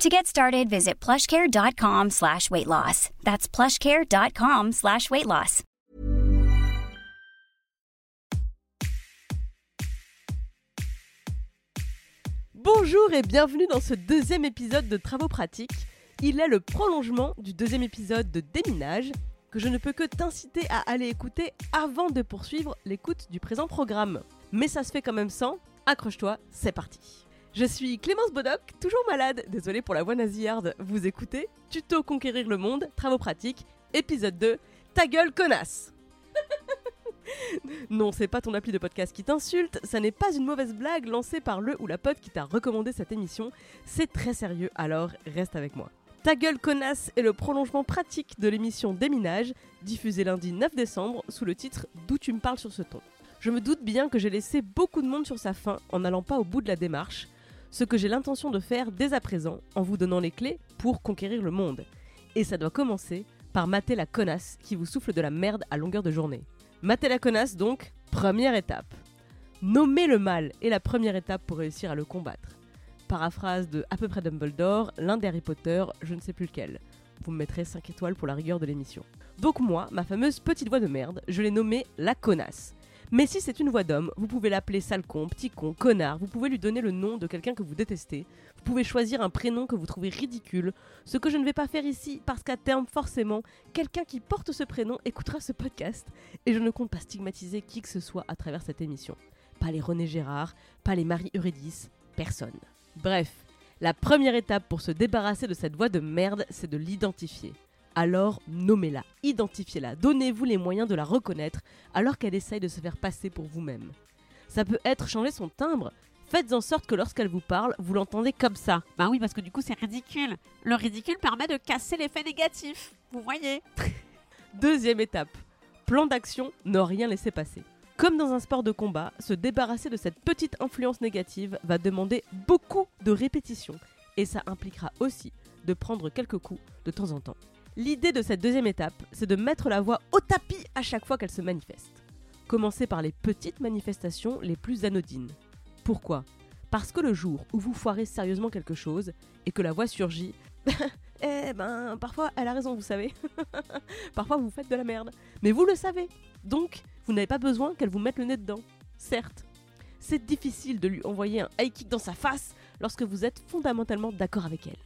To get started, visit plushcare.com slash weight loss. That's plushcare.com slash weight loss. Bonjour et bienvenue dans ce deuxième épisode de Travaux pratiques. Il est le prolongement du deuxième épisode de Déminage que je ne peux que t'inciter à aller écouter avant de poursuivre l'écoute du présent programme. Mais ça se fait quand même sans. Accroche-toi, c'est parti. Je suis Clémence Bodoc, toujours malade, désolée pour la voix nasillarde, vous écoutez Tuto Conquérir le Monde, Travaux pratiques, épisode 2, Ta gueule connasse Non, c'est pas ton appli de podcast qui t'insulte, ça n'est pas une mauvaise blague lancée par le ou la pote qui t'a recommandé cette émission, c'est très sérieux, alors reste avec moi. Ta gueule connasse est le prolongement pratique de l'émission Déminage, diffusée lundi 9 décembre sous le titre D'où tu me parles sur ce ton. Je me doute bien que j'ai laissé beaucoup de monde sur sa faim en n'allant pas au bout de la démarche, ce que j'ai l'intention de faire dès à présent en vous donnant les clés pour conquérir le monde. Et ça doit commencer par mater la connasse qui vous souffle de la merde à longueur de journée. Mater la connasse donc, première étape. Nommer le mal est la première étape pour réussir à le combattre. Paraphrase de à peu près Dumbledore, l'un des Harry Potter, je ne sais plus lequel. Vous me mettrez 5 étoiles pour la rigueur de l'émission. Donc moi, ma fameuse petite voix de merde, je l'ai nommée la connasse. Mais si c'est une voix d'homme, vous pouvez l'appeler sale con, petit con, connard, vous pouvez lui donner le nom de quelqu'un que vous détestez, vous pouvez choisir un prénom que vous trouvez ridicule, ce que je ne vais pas faire ici parce qu'à terme, forcément, quelqu'un qui porte ce prénom écoutera ce podcast, et je ne compte pas stigmatiser qui que ce soit à travers cette émission. Pas les René Gérard, pas les Marie Eurydice, personne. Bref, la première étape pour se débarrasser de cette voix de merde, c'est de l'identifier alors nommez-la, identifiez-la, donnez-vous les moyens de la reconnaître alors qu'elle essaye de se faire passer pour vous-même. Ça peut être changer son timbre, faites en sorte que lorsqu'elle vous parle, vous l'entendez comme ça. Bah oui, parce que du coup c'est ridicule. Le ridicule permet de casser l'effet négatif, vous voyez. Deuxième étape, plan d'action, ne rien laisser passer. Comme dans un sport de combat, se débarrasser de cette petite influence négative va demander beaucoup de répétitions et ça impliquera aussi de prendre quelques coups de temps en temps. L'idée de cette deuxième étape, c'est de mettre la voix au tapis à chaque fois qu'elle se manifeste. Commencez par les petites manifestations les plus anodines. Pourquoi? Parce que le jour où vous foirez sérieusement quelque chose et que la voix surgit, eh ben parfois elle a raison, vous savez. parfois vous faites de la merde. Mais vous le savez. Donc, vous n'avez pas besoin qu'elle vous mette le nez dedans. Certes. C'est difficile de lui envoyer un high kick dans sa face lorsque vous êtes fondamentalement d'accord avec elle.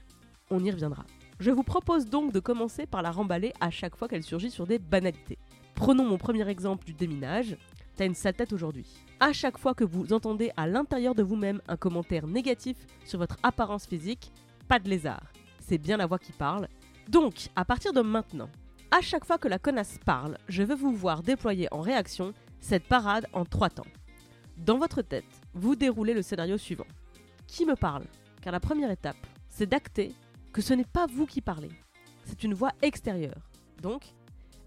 On y reviendra. Je vous propose donc de commencer par la remballer à chaque fois qu'elle surgit sur des banalités. Prenons mon premier exemple du déminage. T'as une sale tête aujourd'hui. À chaque fois que vous entendez à l'intérieur de vous-même un commentaire négatif sur votre apparence physique, pas de lézard. C'est bien la voix qui parle. Donc, à partir de maintenant, à chaque fois que la connasse parle, je veux vous voir déployer en réaction cette parade en trois temps. Dans votre tête, vous déroulez le scénario suivant. Qui me parle? Car la première étape, c'est d'acter que ce n'est pas vous qui parlez. C'est une voix extérieure. Donc,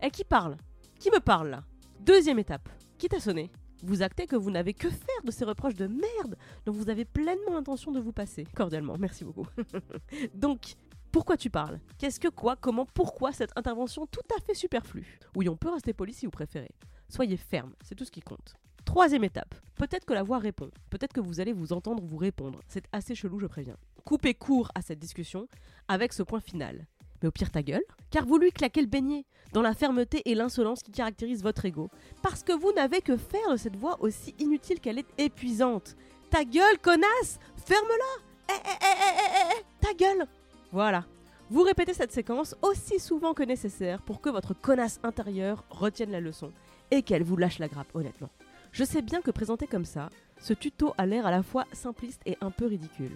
et qui parle Qui me parle là? Deuxième étape. Qui t'a sonné Vous actez que vous n'avez que faire de ces reproches de merde dont vous avez pleinement l'intention de vous passer. Cordialement, merci beaucoup. Donc, pourquoi tu parles? Qu'est-ce que quoi? Comment? Pourquoi cette intervention tout à fait superflue? Oui, on peut rester poli si vous préférez. Soyez ferme, c'est tout ce qui compte. Troisième étape. Peut-être que la voix répond. Peut-être que vous allez vous entendre vous répondre. C'est assez chelou, je préviens. Coupez court à cette discussion avec ce point final. Mais au pire ta gueule, car vous lui claquez le beignet dans la fermeté et l'insolence qui caractérisent votre ego. Parce que vous n'avez que faire de cette voix aussi inutile qu'elle est épuisante. Ta gueule, connasse Ferme-la Eh, eh, eh, eh, eh, eh, ta gueule Voilà. Vous répétez cette séquence aussi souvent que nécessaire pour que votre connasse intérieure retienne la leçon et qu'elle vous lâche la grappe, honnêtement. Je sais bien que présenté comme ça, ce tuto a l'air à la fois simpliste et un peu ridicule.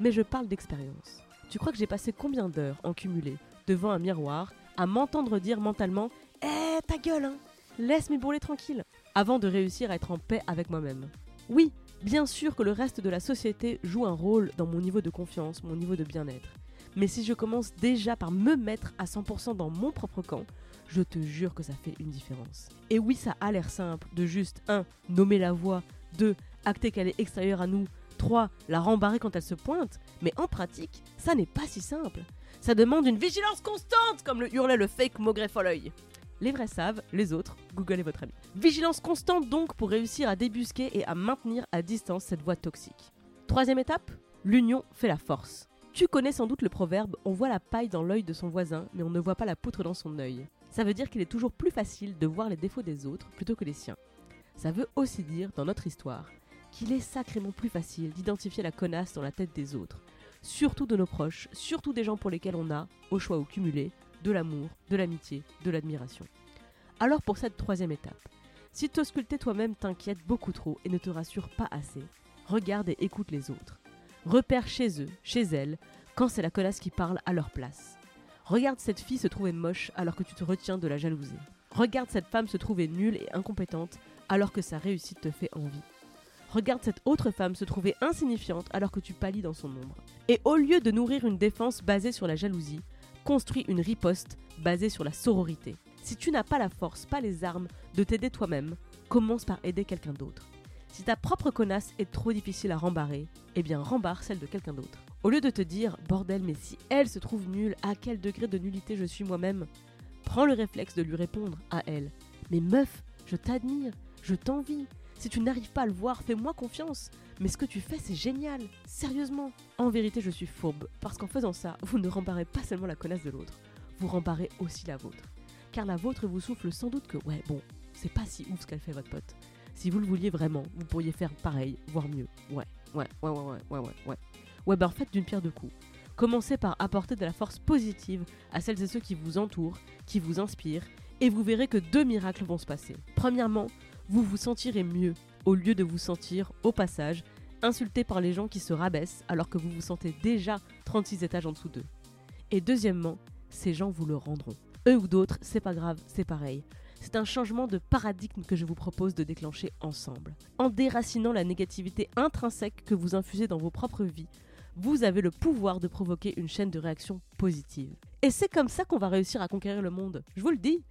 Mais je parle d'expérience. Tu crois que j'ai passé combien d'heures en cumulé devant un miroir à m'entendre dire mentalement Eh, ta gueule, hein Laisse mes bourrelets tranquilles avant de réussir à être en paix avec moi-même. Oui, bien sûr que le reste de la société joue un rôle dans mon niveau de confiance, mon niveau de bien-être. Mais si je commence déjà par me mettre à 100% dans mon propre camp, je te jure que ça fait une différence. Et oui, ça a l'air simple de juste 1. nommer la voix, 2. acter qu'elle est extérieure à nous, 3. la rembarrer quand elle se pointe, mais en pratique, ça n'est pas si simple. Ça demande une vigilance constante, comme le hurlait le fake Maugrey Folleuil. Les vrais savent, les autres, Google est votre ami. Vigilance constante donc pour réussir à débusquer et à maintenir à distance cette voix toxique. Troisième étape, l'union fait la force. Tu connais sans doute le proverbe on voit la paille dans l'œil de son voisin, mais on ne voit pas la poutre dans son œil. Ça veut dire qu'il est toujours plus facile de voir les défauts des autres plutôt que les siens. Ça veut aussi dire, dans notre histoire, qu'il est sacrément plus facile d'identifier la connasse dans la tête des autres, surtout de nos proches, surtout des gens pour lesquels on a, au choix ou cumulé, de l'amour, de l'amitié, de l'admiration. Alors pour cette troisième étape, si t'ausculter toi-même t'inquiète beaucoup trop et ne te rassure pas assez, regarde et écoute les autres. Repère chez eux, chez elles, quand c'est la connasse qui parle à leur place. Regarde cette fille se trouver moche alors que tu te retiens de la jalouser. Regarde cette femme se trouver nulle et incompétente alors que sa réussite te fait envie. Regarde cette autre femme se trouver insignifiante alors que tu pâlis dans son ombre. Et au lieu de nourrir une défense basée sur la jalousie, construis une riposte basée sur la sororité. Si tu n'as pas la force, pas les armes de t'aider toi-même, commence par aider quelqu'un d'autre. Si ta propre connasse est trop difficile à rembarrer, eh bien rembarre celle de quelqu'un d'autre. Au lieu de te dire bordel, mais si elle se trouve nulle, à quel degré de nullité je suis moi-même? Prends le réflexe de lui répondre à elle. Mais meuf, je t'admire, je t'envie. Si tu n'arrives pas à le voir, fais-moi confiance. Mais ce que tu fais, c'est génial. Sérieusement. En vérité, je suis fourbe, parce qu'en faisant ça, vous ne rembarrez pas seulement la connasse de l'autre, vous rembarrez aussi la vôtre. Car la vôtre vous souffle sans doute que, ouais, bon, c'est pas si ouf ce qu'elle fait, votre pote. Si vous le vouliez vraiment, vous pourriez faire pareil, voire mieux. Ouais, ouais, ouais, ouais, ouais, ouais, ouais. ouais. Ouais, ben en fait, d'une pierre deux coups. Commencez par apporter de la force positive à celles et ceux qui vous entourent, qui vous inspirent, et vous verrez que deux miracles vont se passer. Premièrement, vous vous sentirez mieux, au lieu de vous sentir, au passage, insulté par les gens qui se rabaissent alors que vous vous sentez déjà 36 étages en dessous d'eux. Et deuxièmement, ces gens vous le rendront. Eux ou d'autres, c'est pas grave, c'est pareil. C'est un changement de paradigme que je vous propose de déclencher ensemble. En déracinant la négativité intrinsèque que vous infusez dans vos propres vies, vous avez le pouvoir de provoquer une chaîne de réactions positives. Et c'est comme ça qu'on va réussir à conquérir le monde, je vous le dis.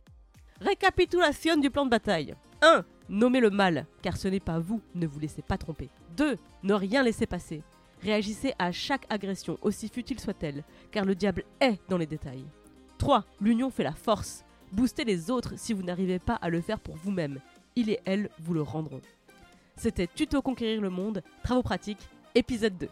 Récapitulation du plan de bataille. 1. Nommez le mal, car ce n'est pas vous, ne vous laissez pas tromper. 2. Ne rien laisser passer. Réagissez à chaque agression, aussi futile soit-elle, car le diable est dans les détails. 3. L'union fait la force. Boostez les autres si vous n'arrivez pas à le faire pour vous-même. Il et elle vous le rendront. C'était Tuto Conquérir le Monde, Travaux pratiques, épisode 2.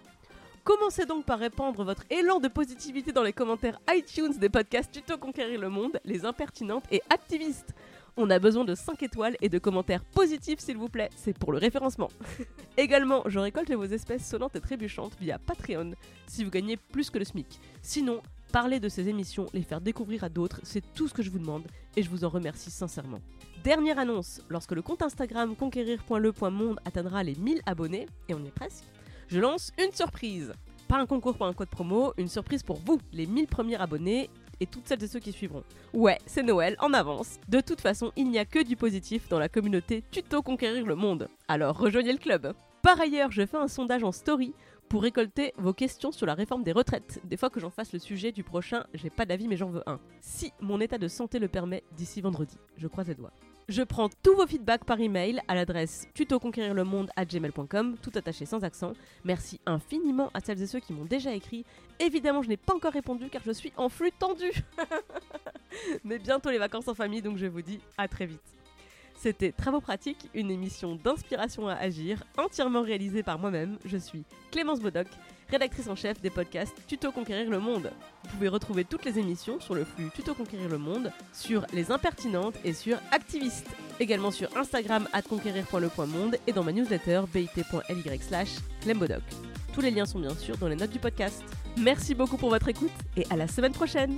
Commencez donc par répandre votre élan de positivité dans les commentaires iTunes des podcasts Tuto Conquérir le Monde, les impertinentes et activistes. On a besoin de 5 étoiles et de commentaires positifs s'il vous plaît, c'est pour le référencement. Également, je récolte vos espèces sonnantes et trébuchantes via Patreon si vous gagnez plus que le SMIC. Sinon, Parler de ces émissions, les faire découvrir à d'autres, c'est tout ce que je vous demande et je vous en remercie sincèrement. Dernière annonce, lorsque le compte Instagram conquérir.le.monde atteindra les 1000 abonnés, et on y est presque, je lance une surprise. Pas un concours pour un code promo, une surprise pour vous, les 1000 premiers abonnés et toutes celles et ceux qui suivront. Ouais, c'est Noël, en avance. De toute façon, il n'y a que du positif dans la communauté Tuto Conquérir le Monde. Alors rejoignez le club. Par ailleurs, je fais un sondage en story pour récolter vos questions sur la réforme des retraites. Des fois que j'en fasse le sujet du prochain, j'ai pas d'avis mais j'en veux un. Si mon état de santé le permet d'ici vendredi, je croise les doigts. Je prends tous vos feedbacks par email à l'adresse tutoconquérirlemonde@gmail.com, tout attaché sans accent. Merci infiniment à celles et ceux qui m'ont déjà écrit. Évidemment, je n'ai pas encore répondu car je suis en flux tendu. Mais bientôt les vacances en famille, donc je vous dis à très vite. C'était Travaux pratiques, une émission d'inspiration à agir, entièrement réalisée par moi-même. Je suis Clémence Bodoc, rédactrice en chef des podcasts Tuto Conquérir le Monde. Vous pouvez retrouver toutes les émissions sur le flux Tuto Conquérir le Monde, sur Les Impertinentes et sur Activistes. Également sur Instagram at conquérir.le.monde et dans ma newsletter bit.ly slash clembodoc. Tous les liens sont bien sûr dans les notes du podcast. Merci beaucoup pour votre écoute et à la semaine prochaine